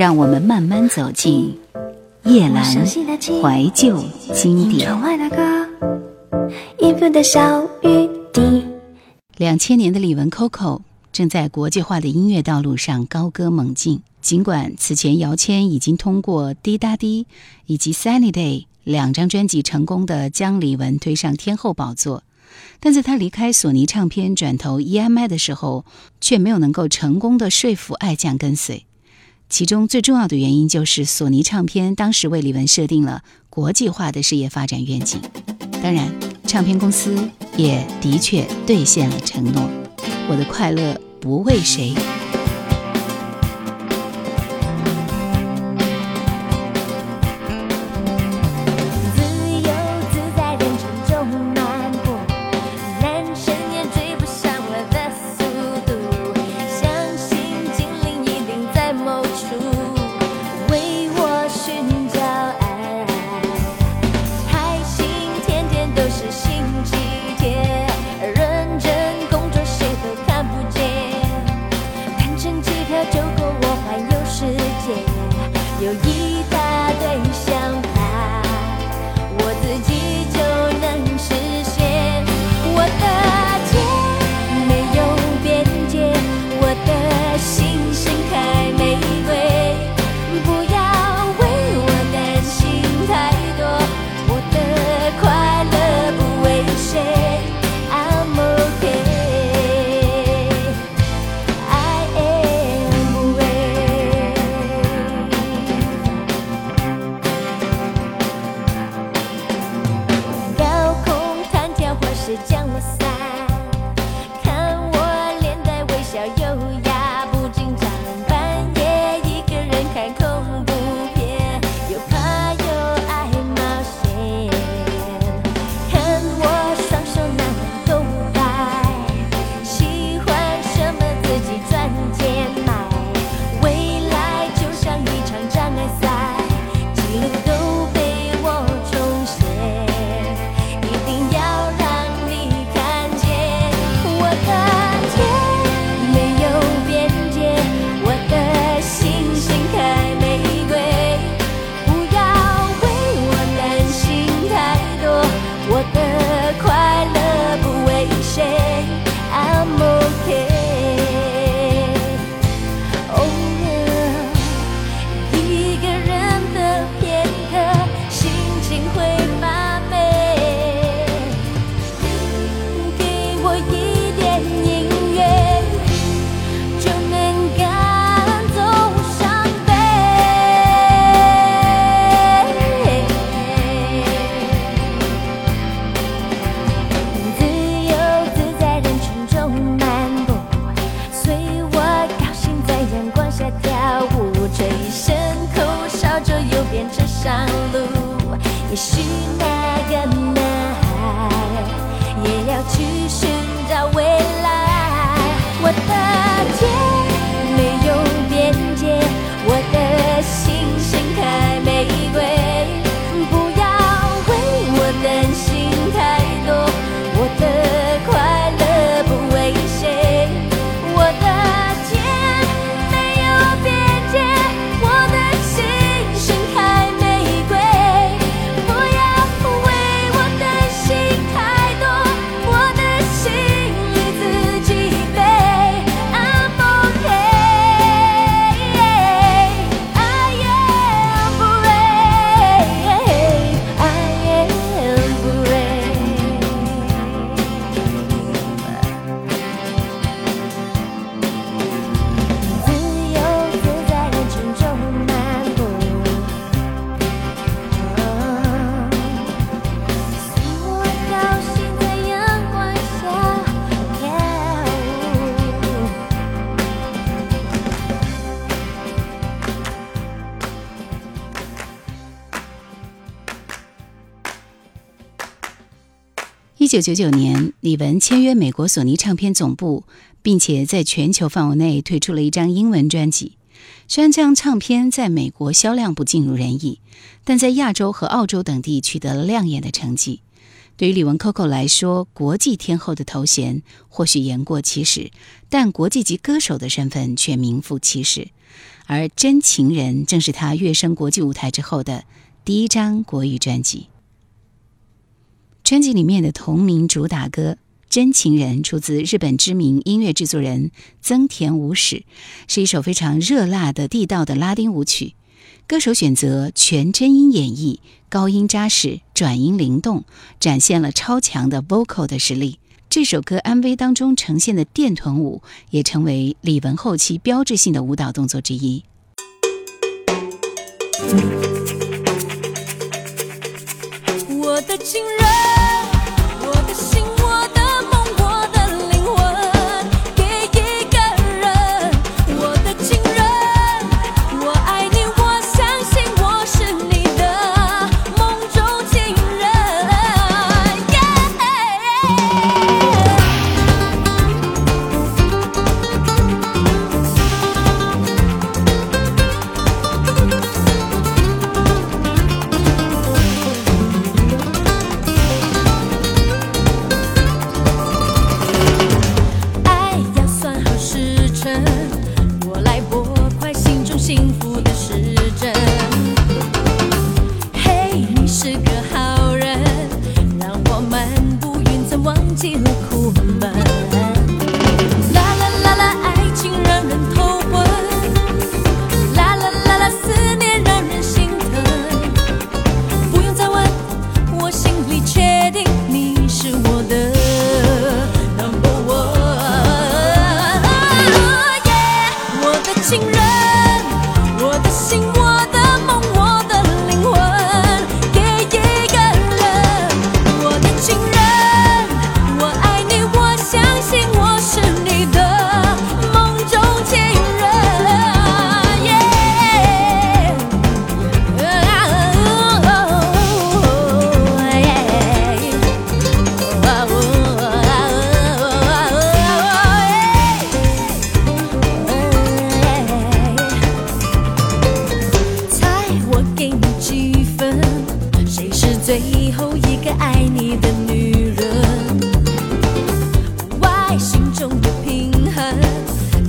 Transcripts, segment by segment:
让我们慢慢走进夜阑怀旧经典。两千年的李玟 Coco 正在国际化的音乐道路上高歌猛进。尽管此前姚谦已经通过《滴答滴》以及《Sunny Day》两张专辑成功的将李玟推上天后宝座，但在他离开索尼唱片转投 EMI 的时候，却没有能够成功的说服爱将跟随。其中最重要的原因就是索尼唱片当时为李玟设定了国际化的事业发展愿景。当然，唱片公司也的确兑现了承诺：“我的快乐不为谁。”九九九年，李玟签约美国索尼唱片总部，并且在全球范围内推出了一张英文专辑。虽然这张唱片在美国销量不尽如人意，但在亚洲和澳洲等地取得了亮眼的成绩。对于李玟 Coco 来说，国际天后的头衔或许言过其实，但国际级歌手的身份却名副其实。而《真情人》正是她跃升国际舞台之后的第一张国语专辑。专辑里面的同名主打歌《真情人》出自日本知名音乐制作人增田武史，是一首非常热辣的地道的拉丁舞曲。歌手选择全真音演绎，高音扎实，转音灵动，展现了超强的 vocal 的实力。这首歌 MV 当中呈现的电臀舞，也成为李玟后期标志性的舞蹈动作之一。我的情人。幸福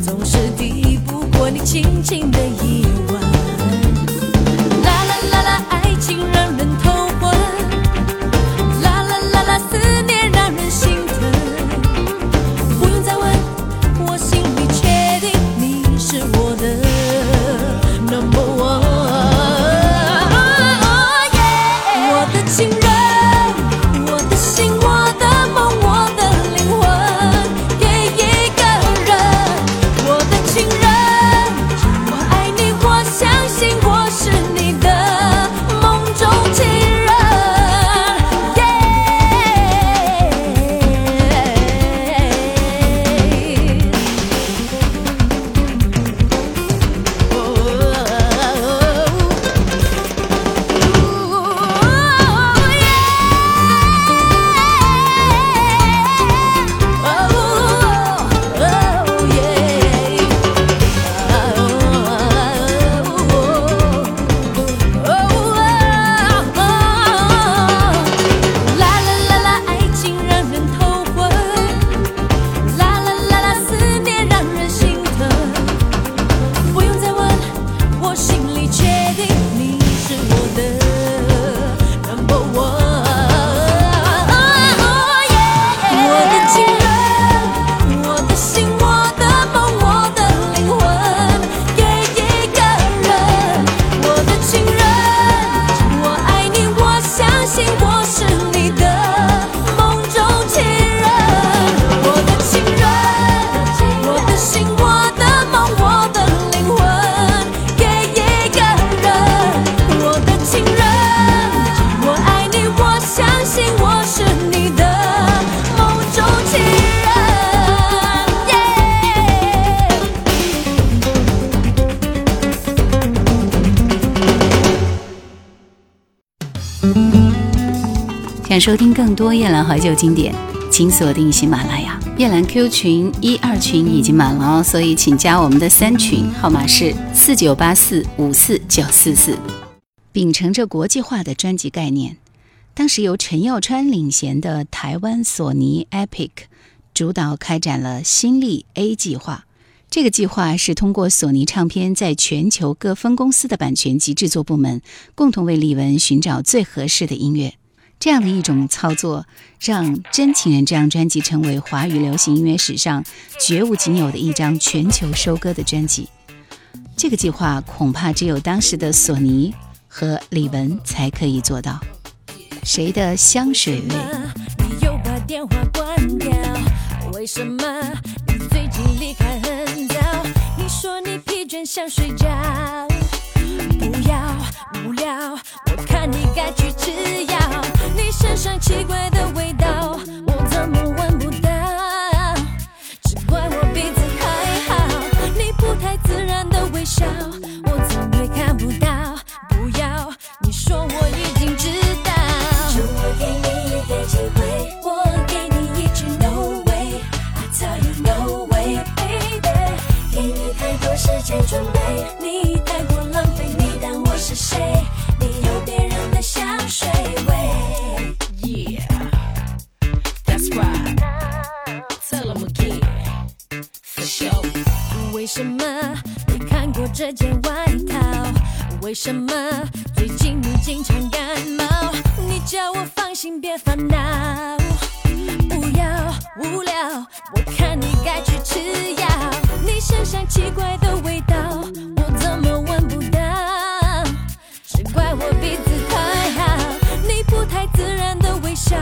总是抵不过你轻轻的一吻。收听更多夜兰怀旧经典，请锁定喜马拉雅。夜兰 Q 群一二群已经满了哦，所以请加我们的三群，号码是四九八四五四九四四。秉承着国际化的专辑概念，当时由陈耀川领衔的台湾索尼 Epic 主导开展了新力 A 计划。这个计划是通过索尼唱片在全球各分公司的版权及制作部门，共同为李玟寻找最合适的音乐。这样的一种操作，让《真情人》这张专辑成为华语流行音乐史上绝无仅有的一张全球收割的专辑。这个计划恐怕只有当时的索尼和李玟才可以做到。谁的香水味？你又把电话关掉，为什么你最近离开很早？你说你疲倦想睡觉，不要无聊，我看你该。像奇怪的为什么你看过这件外套？为什么最近你经常感冒？你叫我放心，别烦恼。不要无聊，我看你该去吃药。你身上奇怪的味道，我怎么闻不到？只怪我鼻子太好，你不太自然的微笑，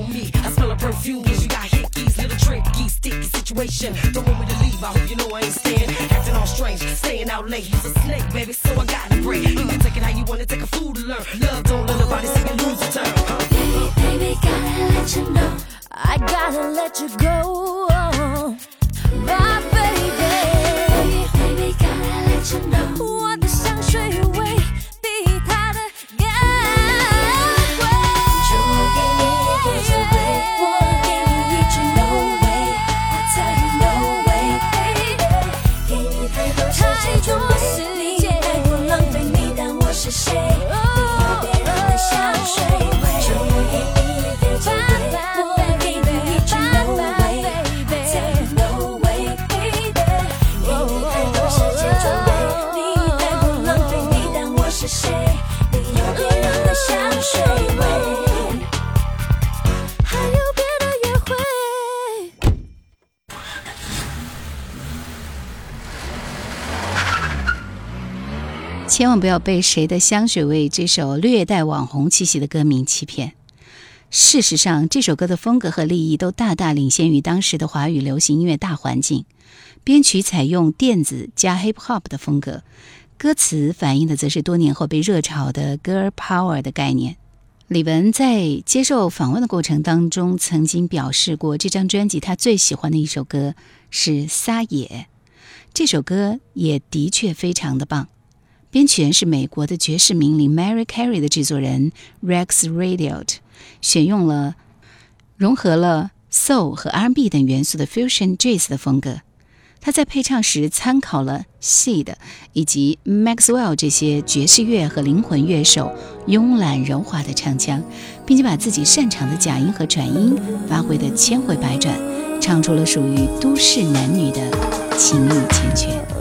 me? A guess you got hickeys, little tricky, sticky situation. Don't want me to leave, I hope you know I ain't staying. Acting all strange, staying out late. He's a snake, baby, so I gotta break. You can take it how you wanna take a fool to learn. Love don't let nobody say you lose your turn. Huh? Baby, baby, gotta let you know. I gotta let you go. My baby, baby, baby, gotta let you know. 我千万不要被《谁的香水味》这首略带网红气息的歌名欺骗。事实上，这首歌的风格和立意都大大领先于当时的华语流行音乐大环境。编曲采用电子加 hip hop 的风格，歌词反映的则是多年后被热炒的 girl power 的概念。李玟在接受访问的过程当中，曾经表示过，这张专辑她最喜欢的一首歌是《撒野》，这首歌也的确非常的棒。编曲人是美国的爵士名伶 Mary Carey 的制作人 Rex Radiot，选用了融合了 soul 和 R&B 等元素的 fusion jazz 的风格。他在配唱时参考了 Seed 以及 Maxwell 这些爵士乐和灵魂乐手慵懒柔滑的唱腔，并且把自己擅长的假音和转音发挥得千回百转，唱出了属于都市男女的情意缱绻。